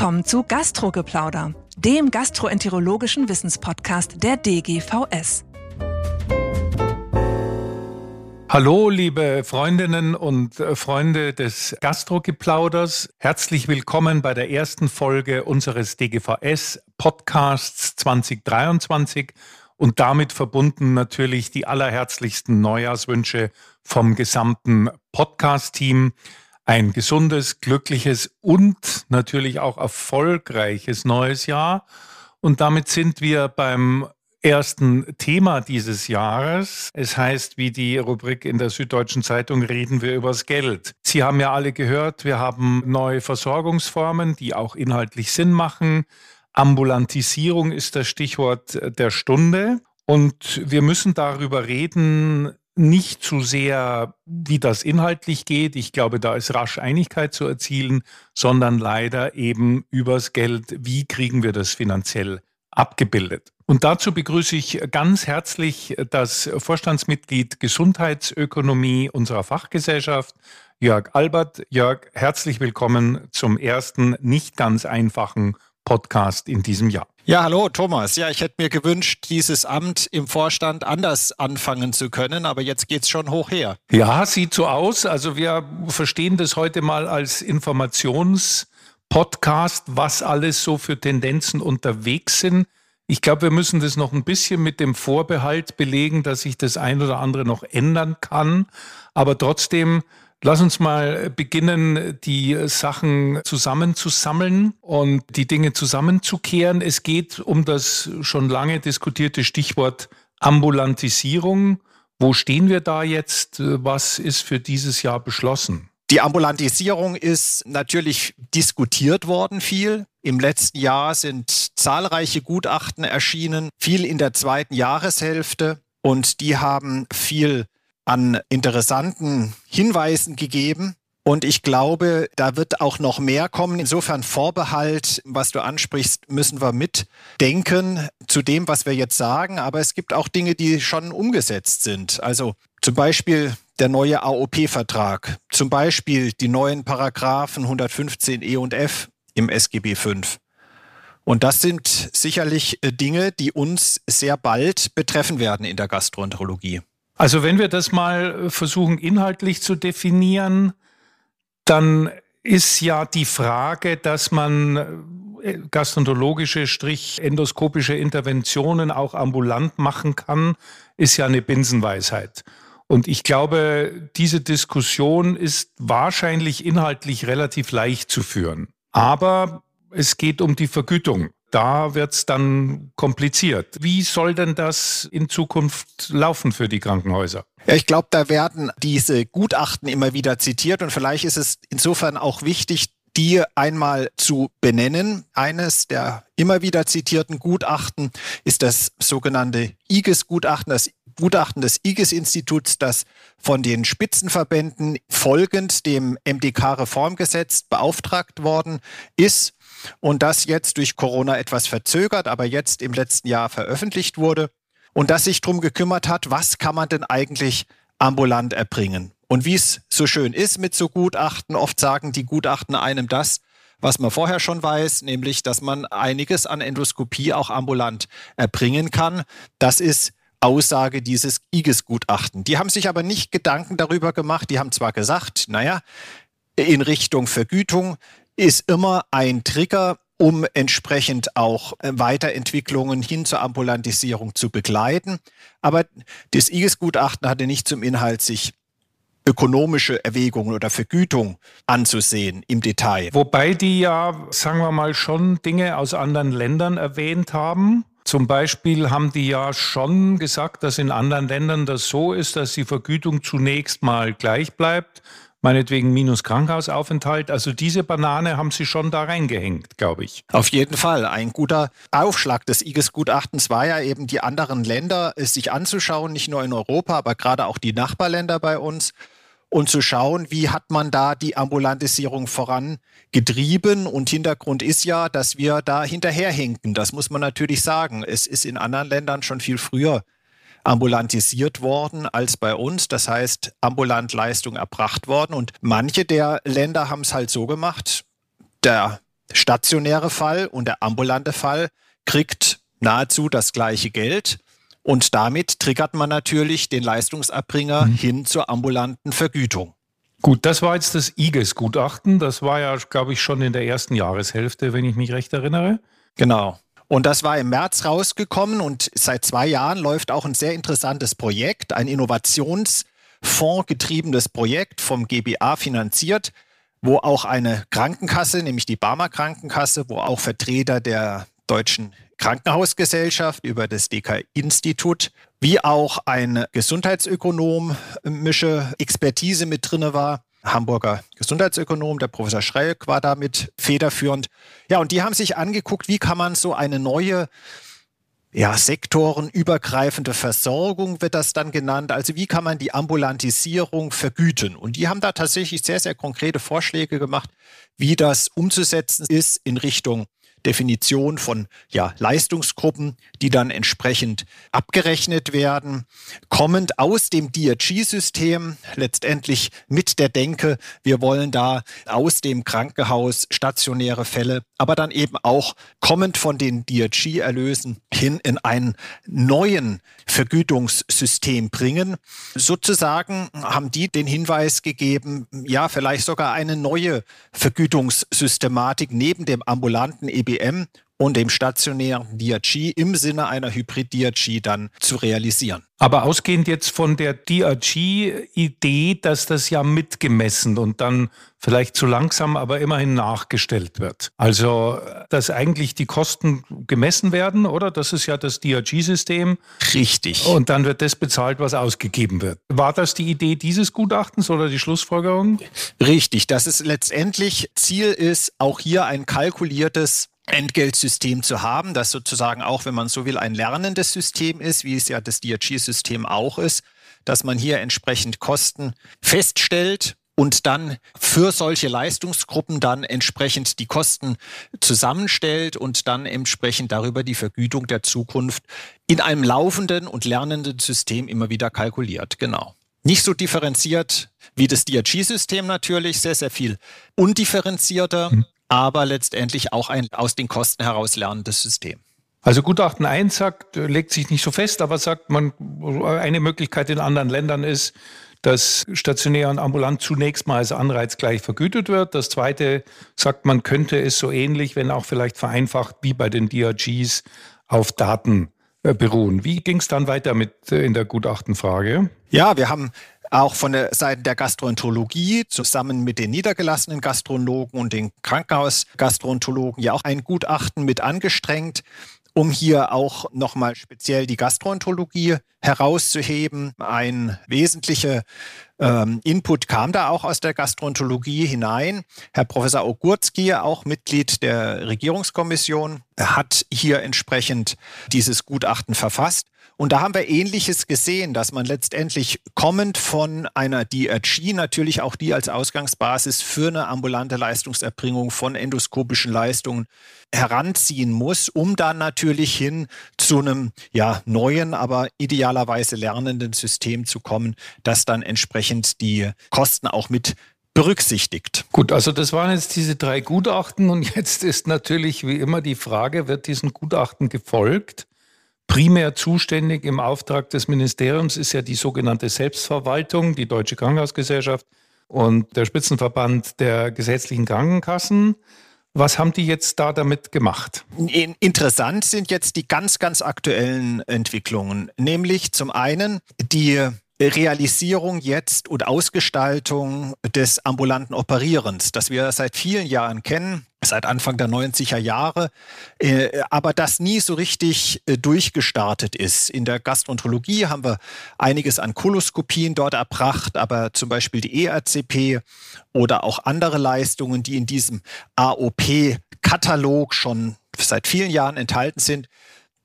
willkommen zu Gastrogeplauder, dem gastroenterologischen Wissenspodcast der DGVS. Hallo, liebe Freundinnen und äh, Freunde des Gastrogeplauders. Herzlich willkommen bei der ersten Folge unseres DGVS Podcasts 2023 und damit verbunden natürlich die allerherzlichsten Neujahrswünsche vom gesamten Podcast-Team ein gesundes, glückliches und natürlich auch erfolgreiches neues Jahr. Und damit sind wir beim ersten Thema dieses Jahres. Es heißt, wie die Rubrik in der Süddeutschen Zeitung, reden wir übers Geld. Sie haben ja alle gehört, wir haben neue Versorgungsformen, die auch inhaltlich Sinn machen. Ambulantisierung ist das Stichwort der Stunde. Und wir müssen darüber reden, nicht zu sehr, wie das inhaltlich geht. Ich glaube, da ist rasch Einigkeit zu erzielen, sondern leider eben übers Geld. Wie kriegen wir das finanziell abgebildet? Und dazu begrüße ich ganz herzlich das Vorstandsmitglied Gesundheitsökonomie unserer Fachgesellschaft, Jörg Albert. Jörg, herzlich willkommen zum ersten nicht ganz einfachen Podcast in diesem Jahr. Ja, hallo Thomas. Ja, ich hätte mir gewünscht, dieses Amt im Vorstand anders anfangen zu können, aber jetzt geht es schon hoch her. Ja, sieht so aus. Also wir verstehen das heute mal als Informationspodcast, was alles so für Tendenzen unterwegs sind. Ich glaube, wir müssen das noch ein bisschen mit dem Vorbehalt belegen, dass sich das ein oder andere noch ändern kann. Aber trotzdem Lass uns mal beginnen, die Sachen zusammenzusammeln und die Dinge zusammenzukehren. Es geht um das schon lange diskutierte Stichwort Ambulantisierung. Wo stehen wir da jetzt? Was ist für dieses Jahr beschlossen? Die Ambulantisierung ist natürlich diskutiert worden viel. Im letzten Jahr sind zahlreiche Gutachten erschienen, viel in der zweiten Jahreshälfte und die haben viel an interessanten Hinweisen gegeben. Und ich glaube, da wird auch noch mehr kommen. Insofern Vorbehalt, was du ansprichst, müssen wir mitdenken zu dem, was wir jetzt sagen. Aber es gibt auch Dinge, die schon umgesetzt sind. Also zum Beispiel der neue AOP-Vertrag, zum Beispiel die neuen Paragraphen 115 E und F im SGB V. Und das sind sicherlich äh, Dinge, die uns sehr bald betreffen werden in der Gastroenterologie. Also wenn wir das mal versuchen inhaltlich zu definieren, dann ist ja die Frage, dass man äh, gastroenterologische, strich endoskopische Interventionen auch ambulant machen kann, ist ja eine Binsenweisheit. Und ich glaube, diese Diskussion ist wahrscheinlich inhaltlich relativ leicht zu führen. Aber es geht um die Vergütung da wird es dann kompliziert. Wie soll denn das in Zukunft laufen für die Krankenhäuser? Ja, ich glaube, da werden diese Gutachten immer wieder zitiert und vielleicht ist es insofern auch wichtig, die einmal zu benennen. Eines der immer wieder zitierten Gutachten ist das sogenannte IGES-Gutachten, das Gutachten des IGES-Instituts, das von den Spitzenverbänden folgend dem MDK-Reformgesetz beauftragt worden ist und das jetzt durch Corona etwas verzögert, aber jetzt im letzten Jahr veröffentlicht wurde und das sich darum gekümmert hat, was kann man denn eigentlich ambulant erbringen. Und wie es so schön ist mit so Gutachten, oft sagen die Gutachten einem das, was man vorher schon weiß, nämlich, dass man einiges an Endoskopie auch ambulant erbringen kann. Das ist Aussage dieses IGES-Gutachten. Die haben sich aber nicht Gedanken darüber gemacht. Die haben zwar gesagt, naja, in Richtung Vergütung ist immer ein Trigger, um entsprechend auch äh, Weiterentwicklungen hin zur Ambulantisierung zu begleiten. Aber das IGES-Gutachten hatte nicht zum Inhalt, sich ökonomische Erwägungen oder Vergütung anzusehen im Detail. Wobei die ja, sagen wir mal, schon Dinge aus anderen Ländern erwähnt haben. Zum Beispiel haben die ja schon gesagt, dass in anderen Ländern das so ist, dass die Vergütung zunächst mal gleich bleibt meinetwegen minus Krankenhausaufenthalt. Also diese Banane haben Sie schon da reingehängt, glaube ich. Auf jeden Fall. Ein guter Aufschlag des IGES-Gutachtens war ja eben, die anderen Länder sich anzuschauen, nicht nur in Europa, aber gerade auch die Nachbarländer bei uns und zu schauen, wie hat man da die Ambulantisierung vorangetrieben. Und Hintergrund ist ja, dass wir da hinterherhinken. Das muss man natürlich sagen. Es ist in anderen Ländern schon viel früher ambulantisiert worden als bei uns. Das heißt, ambulant Leistung erbracht worden. Und manche der Länder haben es halt so gemacht, der stationäre Fall und der ambulante Fall kriegt nahezu das gleiche Geld. Und damit triggert man natürlich den Leistungsabbringer mhm. hin zur ambulanten Vergütung. Gut, das war jetzt das IGES-Gutachten. Das war ja, glaube ich, schon in der ersten Jahreshälfte, wenn ich mich recht erinnere. Genau. Und das war im März rausgekommen und seit zwei Jahren läuft auch ein sehr interessantes Projekt, ein Innovationsfonds getriebenes Projekt vom GBA finanziert, wo auch eine Krankenkasse, nämlich die Barmer Krankenkasse, wo auch Vertreter der deutschen Krankenhausgesellschaft über das DK-Institut, wie auch ein Gesundheitsökonomische Expertise mit drinne war. Hamburger Gesundheitsökonom, der Professor Schreck war damit federführend. Ja, und die haben sich angeguckt, wie kann man so eine neue ja, sektorenübergreifende Versorgung wird das dann genannt. Also wie kann man die Ambulantisierung vergüten? Und die haben da tatsächlich sehr, sehr konkrete Vorschläge gemacht, wie das umzusetzen ist in Richtung Definition von ja, Leistungsgruppen, die dann entsprechend abgerechnet werden, kommend aus dem DRG-System, letztendlich mit der Denke, wir wollen da aus dem Krankenhaus stationäre Fälle, aber dann eben auch kommend von den DRG-Erlösen hin in einen neuen Vergütungssystem bringen. Sozusagen haben die den Hinweis gegeben, ja, vielleicht sogar eine neue Vergütungssystematik neben dem ambulanten EB IBM und dem stationären DRG im Sinne einer Hybrid-DRG dann zu realisieren. Aber ausgehend jetzt von der DRG-Idee, dass das ja mitgemessen und dann vielleicht zu langsam, aber immerhin nachgestellt wird. Also, dass eigentlich die Kosten gemessen werden, oder? Das ist ja das DRG-System. Richtig. Und dann wird das bezahlt, was ausgegeben wird. War das die Idee dieses Gutachtens oder die Schlussfolgerung? Richtig. Das ist letztendlich Ziel ist, auch hier ein kalkuliertes Entgeltsystem zu haben, das sozusagen auch, wenn man so will, ein lernendes System ist, wie es ja das DRG-System auch ist, dass man hier entsprechend Kosten feststellt und dann für solche Leistungsgruppen dann entsprechend die Kosten zusammenstellt und dann entsprechend darüber die Vergütung der Zukunft in einem laufenden und lernenden System immer wieder kalkuliert. Genau. Nicht so differenziert wie das DRG-System natürlich, sehr, sehr viel undifferenzierter. Mhm aber letztendlich auch ein aus den Kosten heraus lernendes System. Also Gutachten 1 sagt, legt sich nicht so fest, aber sagt man, eine Möglichkeit in anderen Ländern ist, dass stationär und ambulant zunächst mal als Anreiz gleich vergütet wird. Das zweite sagt, man könnte es so ähnlich, wenn auch vielleicht vereinfacht, wie bei den DRGs auf Daten äh, beruhen. Wie ging es dann weiter mit äh, in der Gutachtenfrage? Ja, wir haben auch von der Seite der Gastroenterologie zusammen mit den niedergelassenen Gastroenterologen und den Krankenhausgastroenterologen ja auch ein Gutachten mit angestrengt, um hier auch nochmal speziell die Gastroenterologie herauszuheben. Ein wesentlicher ähm, Input kam da auch aus der Gastroenterologie hinein. Herr Professor Ogurski, auch Mitglied der Regierungskommission, hat hier entsprechend dieses Gutachten verfasst. Und da haben wir Ähnliches gesehen, dass man letztendlich kommend von einer DRG natürlich auch die als Ausgangsbasis für eine ambulante Leistungserbringung von endoskopischen Leistungen heranziehen muss, um dann natürlich hin zu einem ja, neuen, aber idealerweise lernenden System zu kommen, das dann entsprechend die Kosten auch mit berücksichtigt. Gut, also das waren jetzt diese drei Gutachten und jetzt ist natürlich wie immer die Frage, wird diesen Gutachten gefolgt? Primär zuständig im Auftrag des Ministeriums ist ja die sogenannte Selbstverwaltung, die Deutsche Krankenhausgesellschaft und der Spitzenverband der gesetzlichen Krankenkassen. Was haben die jetzt da damit gemacht? Interessant sind jetzt die ganz, ganz aktuellen Entwicklungen, nämlich zum einen die Realisierung jetzt und Ausgestaltung des ambulanten Operierens, das wir seit vielen Jahren kennen, seit Anfang der 90er Jahre, äh, aber das nie so richtig äh, durchgestartet ist. In der Gastroenterologie haben wir einiges an Koloskopien dort erbracht, aber zum Beispiel die ERCP oder auch andere Leistungen, die in diesem AOP-Katalog schon seit vielen Jahren enthalten sind,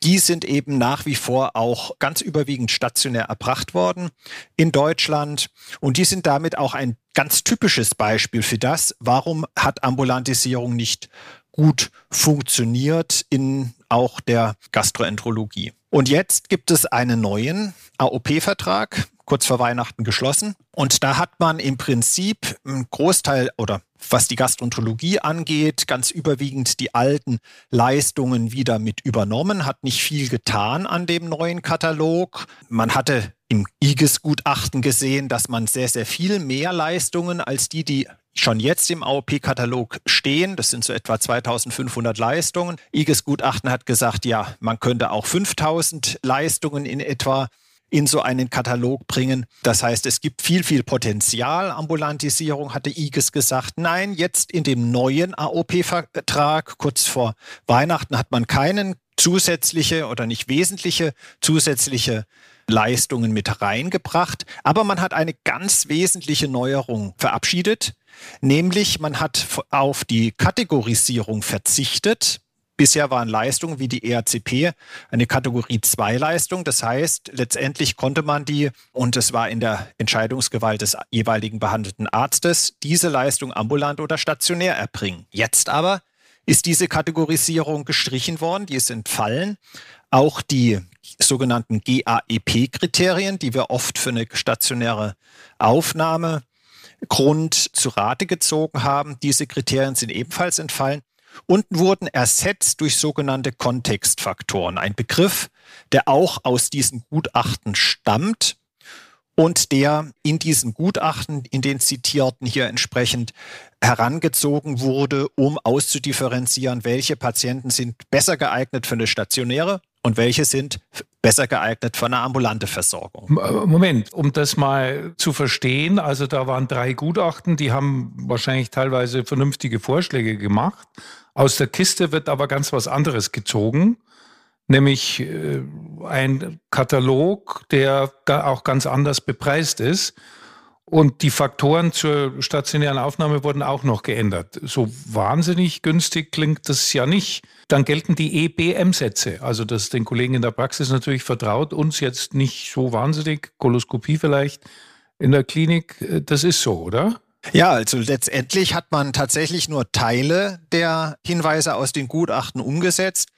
die sind eben nach wie vor auch ganz überwiegend stationär erbracht worden in Deutschland. Und die sind damit auch ein ganz typisches Beispiel für das, warum hat Ambulantisierung nicht gut funktioniert in auch der Gastroenterologie. Und jetzt gibt es einen neuen AOP-Vertrag, kurz vor Weihnachten geschlossen. Und da hat man im Prinzip einen Großteil oder was die Gastroenterologie angeht, ganz überwiegend die alten Leistungen wieder mit übernommen, hat nicht viel getan an dem neuen Katalog. Man hatte im IGES-Gutachten gesehen, dass man sehr, sehr viel mehr Leistungen als die, die schon jetzt im AOP-Katalog stehen. Das sind so etwa 2500 Leistungen. IGES-Gutachten hat gesagt, ja, man könnte auch 5000 Leistungen in etwa in so einen Katalog bringen. Das heißt, es gibt viel, viel Potenzial. Ambulantisierung hatte IGES gesagt. Nein, jetzt in dem neuen AOP-Vertrag, kurz vor Weihnachten, hat man keinen zusätzliche oder nicht wesentliche zusätzliche Leistungen mit reingebracht. Aber man hat eine ganz wesentliche Neuerung verabschiedet, nämlich man hat auf die Kategorisierung verzichtet. Bisher waren Leistungen wie die ERCP eine Kategorie 2 Leistung. Das heißt, letztendlich konnte man die, und es war in der Entscheidungsgewalt des jeweiligen behandelten Arztes, diese Leistung ambulant oder stationär erbringen. Jetzt aber ist diese Kategorisierung gestrichen worden, die ist entfallen. Auch die sogenannten GAEP-Kriterien, die wir oft für eine stationäre Aufnahme Grund zu Rate gezogen haben. Diese Kriterien sind ebenfalls entfallen und wurden ersetzt durch sogenannte Kontextfaktoren. Ein Begriff, der auch aus diesen Gutachten stammt und der in diesen Gutachten, in den zitierten hier entsprechend herangezogen wurde, um auszudifferenzieren, welche Patienten sind besser geeignet für eine stationäre und welche sind besser geeignet für eine ambulante Versorgung. Äh, Moment, um das mal zu verstehen, also da waren drei Gutachten, die haben wahrscheinlich teilweise vernünftige Vorschläge gemacht. Aus der Kiste wird aber ganz was anderes gezogen, nämlich äh, ein Katalog, der auch ganz anders bepreist ist. Und die Faktoren zur stationären Aufnahme wurden auch noch geändert. So wahnsinnig günstig klingt das ja nicht. Dann gelten die EBM-Sätze. Also das den Kollegen in der Praxis natürlich vertraut, uns jetzt nicht so wahnsinnig, Koloskopie vielleicht in der Klinik. Äh, das ist so, oder? Ja, also letztendlich hat man tatsächlich nur Teile der Hinweise aus den Gutachten umgesetzt.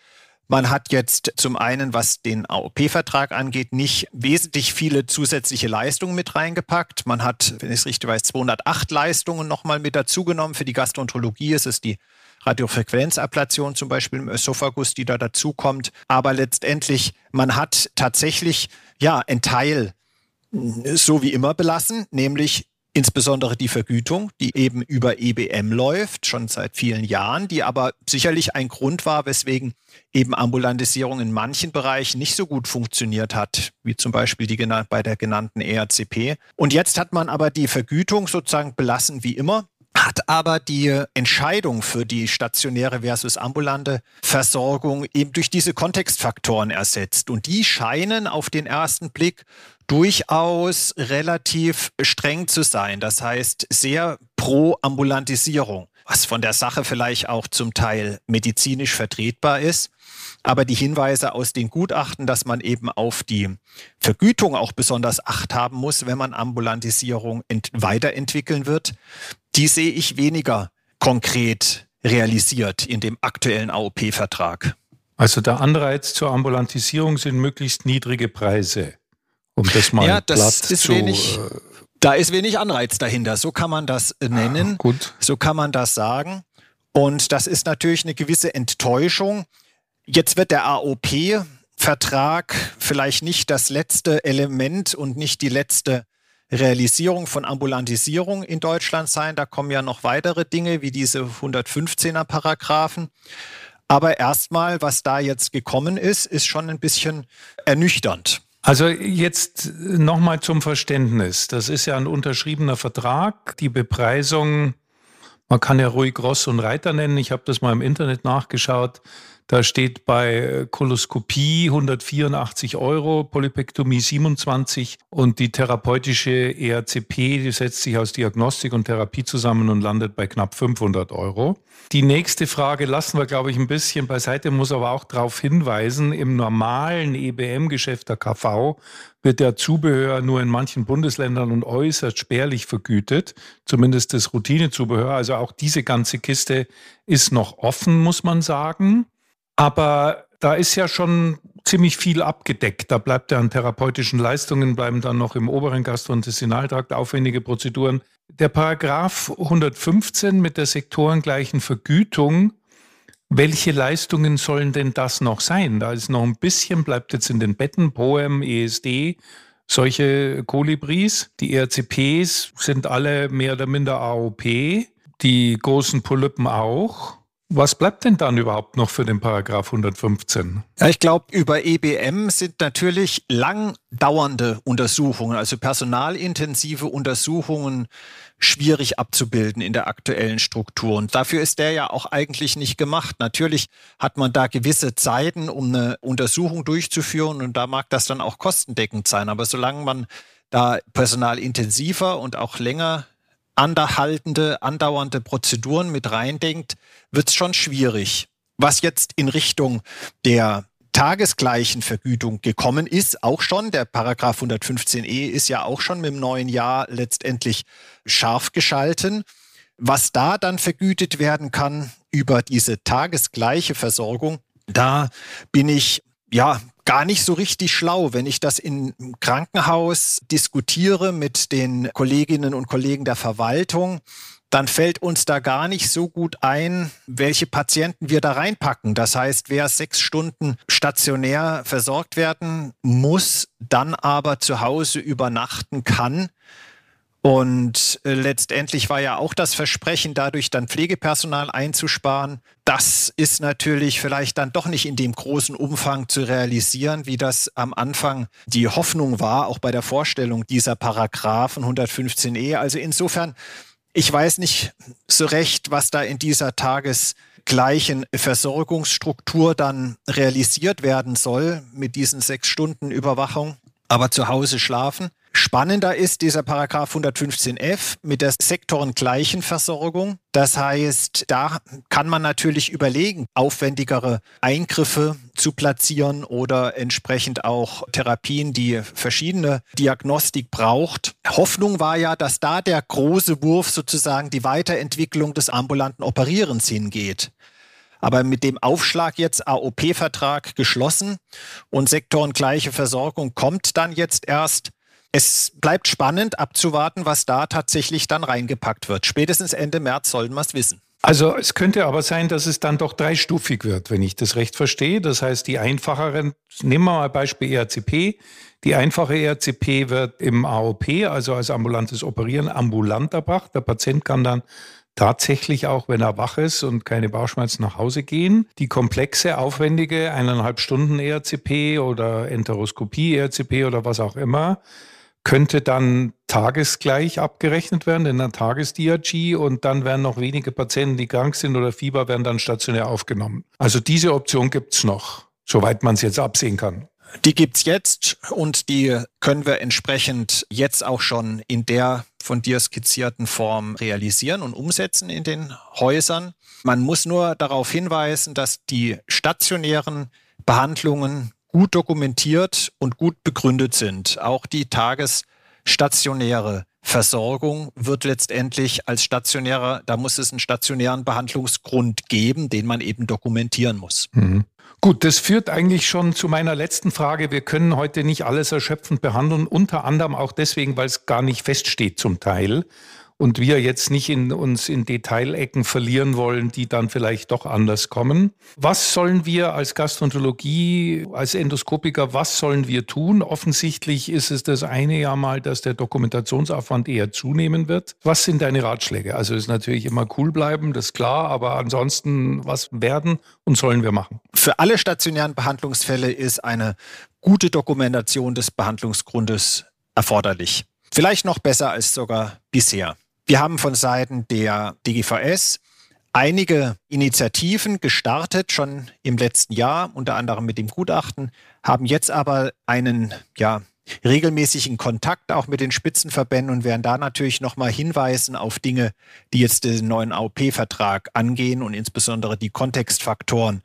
Man hat jetzt zum einen, was den AOP-Vertrag angeht, nicht wesentlich viele zusätzliche Leistungen mit reingepackt. Man hat, wenn ich es richtig weiß, 208 Leistungen nochmal mit dazugenommen. Für die Gastroenterologie ist es die Radiofrequenzablation zum Beispiel im Ösophagus, die da dazukommt. Aber letztendlich, man hat tatsächlich, ja, ein Teil so wie immer belassen, nämlich insbesondere die Vergütung, die eben über EBM läuft, schon seit vielen Jahren, die aber sicherlich ein Grund war, weswegen eben Ambulantisierung in manchen Bereichen nicht so gut funktioniert hat, wie zum Beispiel die, bei der genannten ERCP. Und jetzt hat man aber die Vergütung sozusagen belassen wie immer hat aber die Entscheidung für die stationäre versus ambulante Versorgung eben durch diese Kontextfaktoren ersetzt. Und die scheinen auf den ersten Blick durchaus relativ streng zu sein. Das heißt, sehr pro Ambulantisierung, was von der Sache vielleicht auch zum Teil medizinisch vertretbar ist. Aber die Hinweise aus den Gutachten, dass man eben auf die Vergütung auch besonders Acht haben muss, wenn man Ambulantisierung weiterentwickeln wird, die sehe ich weniger konkret realisiert in dem aktuellen AOP-Vertrag. Also der Anreiz zur Ambulantisierung sind möglichst niedrige Preise. Um das mal ja, das ist zu, wenig, äh, da ist wenig Anreiz dahinter. So kann man das nennen. Ah, gut. So kann man das sagen. Und das ist natürlich eine gewisse Enttäuschung. Jetzt wird der AOP-Vertrag vielleicht nicht das letzte Element und nicht die letzte Realisierung von Ambulantisierung in Deutschland sein. Da kommen ja noch weitere Dinge wie diese 115er Paragraphen. Aber erstmal, was da jetzt gekommen ist, ist schon ein bisschen ernüchternd. Also jetzt nochmal zum Verständnis. Das ist ja ein unterschriebener Vertrag. Die Bepreisung, man kann ja ruhig Ross und Reiter nennen. Ich habe das mal im Internet nachgeschaut. Da steht bei Koloskopie 184 Euro, Polypektomie 27 und die therapeutische ERCP, die setzt sich aus Diagnostik und Therapie zusammen und landet bei knapp 500 Euro. Die nächste Frage lassen wir, glaube ich, ein bisschen beiseite, muss aber auch darauf hinweisen, im normalen EBM-Geschäft der KV wird der Zubehör nur in manchen Bundesländern und äußerst spärlich vergütet, zumindest das Routinezubehör. Also auch diese ganze Kiste ist noch offen, muss man sagen. Aber da ist ja schon ziemlich viel abgedeckt. Da bleibt ja an therapeutischen Leistungen, bleiben dann noch im oberen Gastrointestinaltrakt aufwendige Prozeduren. Der Paragraph 115 mit der sektorengleichen Vergütung, welche Leistungen sollen denn das noch sein? Da ist noch ein bisschen, bleibt jetzt in den Betten, Poem, ESD, solche Kolibris. Die ERCPs sind alle mehr oder minder AOP, die großen Polypen auch. Was bleibt denn dann überhaupt noch für den Paragraph 115? Ja, ich glaube, über EBM sind natürlich lang dauernde Untersuchungen, also personalintensive Untersuchungen schwierig abzubilden in der aktuellen Struktur. Und dafür ist der ja auch eigentlich nicht gemacht. Natürlich hat man da gewisse Zeiten, um eine Untersuchung durchzuführen und da mag das dann auch kostendeckend sein. Aber solange man da personalintensiver und auch länger anhaltende, andauernde Prozeduren mit reindenkt, wird es schon schwierig. Was jetzt in Richtung der tagesgleichen Vergütung gekommen ist, auch schon. Der Paragraph 115e ist ja auch schon mit dem neuen Jahr letztendlich scharf geschalten. Was da dann vergütet werden kann über diese tagesgleiche Versorgung, da bin ich ja gar nicht so richtig schlau, wenn ich das im Krankenhaus diskutiere mit den Kolleginnen und Kollegen der Verwaltung dann fällt uns da gar nicht so gut ein, welche Patienten wir da reinpacken. Das heißt, wer sechs Stunden stationär versorgt werden muss, dann aber zu Hause übernachten kann, und äh, letztendlich war ja auch das Versprechen, dadurch dann Pflegepersonal einzusparen. Das ist natürlich vielleicht dann doch nicht in dem großen Umfang zu realisieren, wie das am Anfang die Hoffnung war, auch bei der Vorstellung dieser Paragraphen 115e. Also insofern, ich weiß nicht so recht, was da in dieser tagesgleichen Versorgungsstruktur dann realisiert werden soll mit diesen sechs Stunden Überwachung. Aber zu Hause schlafen Spannender ist dieser Paragraph 115f mit der sektorengleichen Versorgung. Das heißt, da kann man natürlich überlegen, aufwendigere Eingriffe zu platzieren oder entsprechend auch Therapien, die verschiedene Diagnostik braucht. Hoffnung war ja, dass da der große Wurf sozusagen die Weiterentwicklung des ambulanten Operierens hingeht. Aber mit dem Aufschlag jetzt AOP-Vertrag geschlossen und sektorengleiche Versorgung kommt dann jetzt erst, es bleibt spannend abzuwarten, was da tatsächlich dann reingepackt wird. Spätestens Ende März sollen wir es wissen. Also es könnte aber sein, dass es dann doch dreistufig wird, wenn ich das recht verstehe. Das heißt, die einfacheren, nehmen wir mal Beispiel ERCP. Die einfache ERCP wird im AOP, also als ambulantes Operieren, ambulant erbracht. Der Patient kann dann tatsächlich auch, wenn er wach ist und keine Bauchschmerzen nach Hause gehen. Die komplexe, aufwendige eineinhalb Stunden ERCP oder Enteroskopie ERCP oder was auch immer, könnte dann tagesgleich abgerechnet werden in einer Tagesdiagie und dann werden noch wenige Patienten, die krank sind oder Fieber, werden dann stationär aufgenommen. Also diese Option gibt's noch, soweit man es jetzt absehen kann. Die gibt's jetzt und die können wir entsprechend jetzt auch schon in der von dir skizzierten Form realisieren und umsetzen in den Häusern. Man muss nur darauf hinweisen, dass die stationären Behandlungen gut dokumentiert und gut begründet sind. Auch die tagesstationäre Versorgung wird letztendlich als stationärer, da muss es einen stationären Behandlungsgrund geben, den man eben dokumentieren muss. Mhm. Gut, das führt eigentlich schon zu meiner letzten Frage. Wir können heute nicht alles erschöpfend behandeln, unter anderem auch deswegen, weil es gar nicht feststeht zum Teil und wir jetzt nicht in uns in Detailecken verlieren wollen, die dann vielleicht doch anders kommen. Was sollen wir als Gastroenterologie, als Endoskopiker, was sollen wir tun? Offensichtlich ist es das eine ja mal, dass der Dokumentationsaufwand eher zunehmen wird. Was sind deine Ratschläge? Also ist natürlich immer cool bleiben, das ist klar, aber ansonsten, was werden und sollen wir machen? Für alle stationären Behandlungsfälle ist eine gute Dokumentation des Behandlungsgrundes erforderlich. Vielleicht noch besser als sogar bisher. Wir haben von Seiten der DGVS einige Initiativen gestartet, schon im letzten Jahr, unter anderem mit dem Gutachten, haben jetzt aber einen, ja, regelmäßigen Kontakt auch mit den Spitzenverbänden und werden da natürlich nochmal hinweisen auf Dinge, die jetzt den neuen AOP-Vertrag angehen und insbesondere die Kontextfaktoren,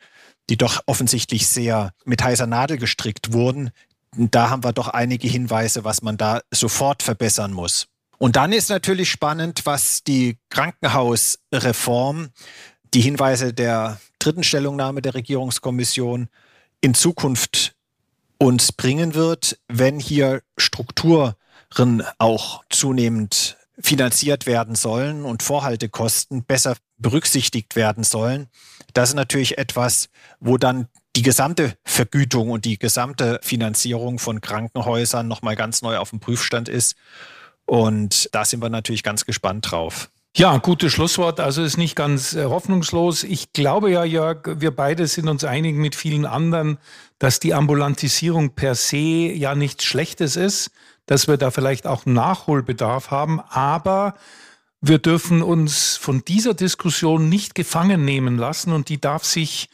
die doch offensichtlich sehr mit heißer Nadel gestrickt wurden. Da haben wir doch einige Hinweise, was man da sofort verbessern muss. Und dann ist natürlich spannend, was die Krankenhausreform, die Hinweise der dritten Stellungnahme der Regierungskommission in Zukunft uns bringen wird, wenn hier Strukturen auch zunehmend finanziert werden sollen und Vorhaltekosten besser berücksichtigt werden sollen. Das ist natürlich etwas, wo dann die gesamte Vergütung und die gesamte Finanzierung von Krankenhäusern nochmal ganz neu auf dem Prüfstand ist. Und da sind wir natürlich ganz gespannt drauf. Ja, gutes Schlusswort. Also ist nicht ganz äh, hoffnungslos. Ich glaube ja, Jörg, wir beide sind uns einig mit vielen anderen, dass die Ambulantisierung per se ja nichts Schlechtes ist, dass wir da vielleicht auch Nachholbedarf haben. Aber wir dürfen uns von dieser Diskussion nicht gefangen nehmen lassen und die darf sich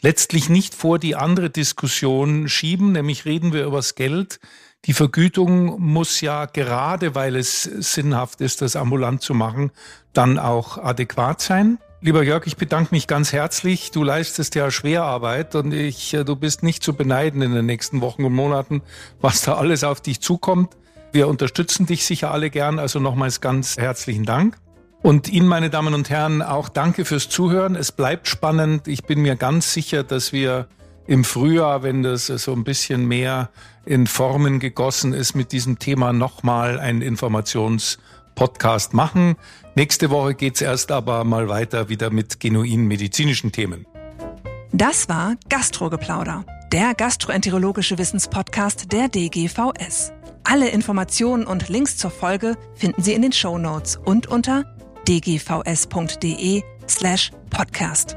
letztlich nicht vor die andere Diskussion schieben, nämlich reden wir übers Geld. Die Vergütung muss ja gerade, weil es sinnhaft ist, das ambulant zu machen, dann auch adäquat sein. Lieber Jörg, ich bedanke mich ganz herzlich. Du leistest ja Schwerarbeit und ich, äh, du bist nicht zu beneiden in den nächsten Wochen und Monaten, was da alles auf dich zukommt. Wir unterstützen dich sicher alle gern. Also nochmals ganz herzlichen Dank. Und Ihnen, meine Damen und Herren, auch danke fürs Zuhören. Es bleibt spannend. Ich bin mir ganz sicher, dass wir im Frühjahr, wenn das so ein bisschen mehr in Formen gegossen ist, mit diesem Thema nochmal einen Informationspodcast machen. Nächste Woche geht's erst aber mal weiter wieder mit genuinen medizinischen Themen. Das war Gastrogeplauder, der gastroenterologische Wissenspodcast der DGVS. Alle Informationen und Links zur Folge finden Sie in den Show Notes und unter dgvs.de slash podcast.